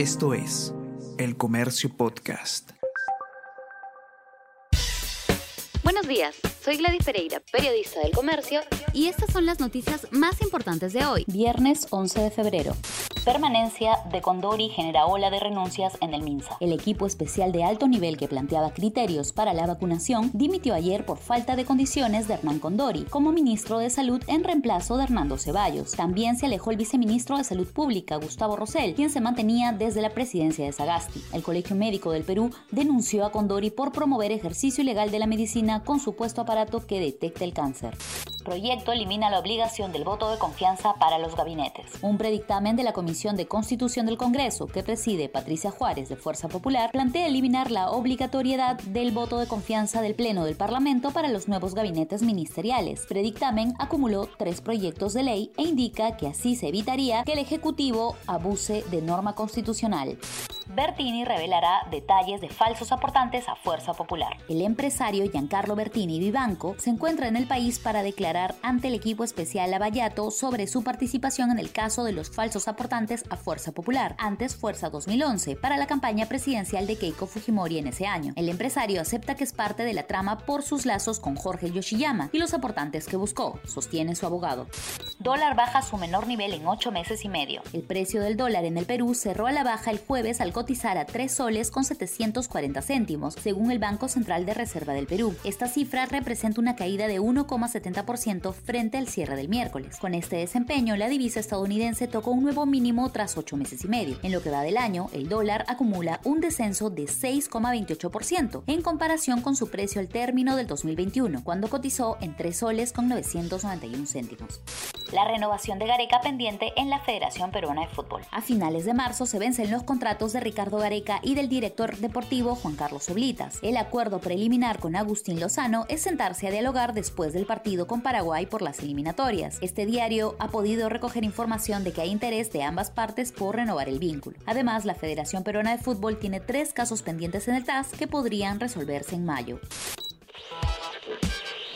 Esto es El Comercio Podcast. Buenos días, soy Gladys Pereira, periodista del Comercio, y estas son las noticias más importantes de hoy, viernes 11 de febrero. Permanencia de Condori genera ola de renuncias en el MINSA. El equipo especial de alto nivel que planteaba criterios para la vacunación dimitió ayer por falta de condiciones de Hernán Condori como ministro de Salud en reemplazo de Hernando Ceballos. También se alejó el viceministro de Salud Pública, Gustavo Rosell, quien se mantenía desde la presidencia de Sagasti. El Colegio Médico del Perú denunció a Condori por promover ejercicio ilegal de la medicina con supuesto aparato que detecta el cáncer. Proyecto elimina la obligación del voto de confianza para los gabinetes. Un predictamen de la Comisión de Constitución del Congreso, que preside Patricia Juárez de Fuerza Popular, plantea eliminar la obligatoriedad del voto de confianza del Pleno del Parlamento para los nuevos gabinetes ministeriales. Predictamen acumuló tres proyectos de ley e indica que así se evitaría que el Ejecutivo abuse de norma constitucional. Bertini revelará detalles de falsos aportantes a Fuerza Popular. El empresario Giancarlo Bertini Vivanco se encuentra en el país para declarar ante el equipo especial Lavallato sobre su participación en el caso de los falsos aportantes a Fuerza Popular, antes Fuerza 2011, para la campaña presidencial de Keiko Fujimori en ese año. El empresario acepta que es parte de la trama por sus lazos con Jorge Yoshiyama y los aportantes que buscó, sostiene su abogado. Dólar baja su menor nivel en ocho meses y medio. El precio del dólar en el Perú cerró a la baja el jueves al cotizar a 3 soles con 740 céntimos, según el Banco Central de Reserva del Perú. Esta cifra representa una caída de 1,70% frente al cierre del miércoles. Con este desempeño, la divisa estadounidense tocó un nuevo mínimo tras 8 meses y medio. En lo que va del año, el dólar acumula un descenso de 6,28% en comparación con su precio al término del 2021, cuando cotizó en 3 soles con 991 céntimos. La renovación de Gareca pendiente en la Federación Peruana de Fútbol. A finales de marzo se vencen los contratos de Ricardo Gareca y del director deportivo Juan Carlos Oblitas. El acuerdo preliminar con Agustín Lozano es sentarse a dialogar después del partido con Paraguay por las eliminatorias. Este diario ha podido recoger información de que hay interés de ambas partes por renovar el vínculo. Además, la Federación Peruana de Fútbol tiene tres casos pendientes en el TAS que podrían resolverse en mayo.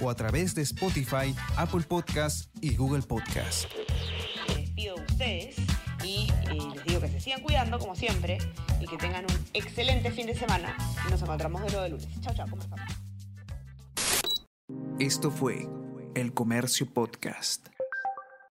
o a través de Spotify, Apple Podcast y Google Podcast. Les despido de ustedes y eh, les digo que se sigan cuidando como siempre y que tengan un excelente fin de semana. Nos encontramos de nuevo de lunes. Chao, chao, conversamos. Esto fue El Comercio Podcast.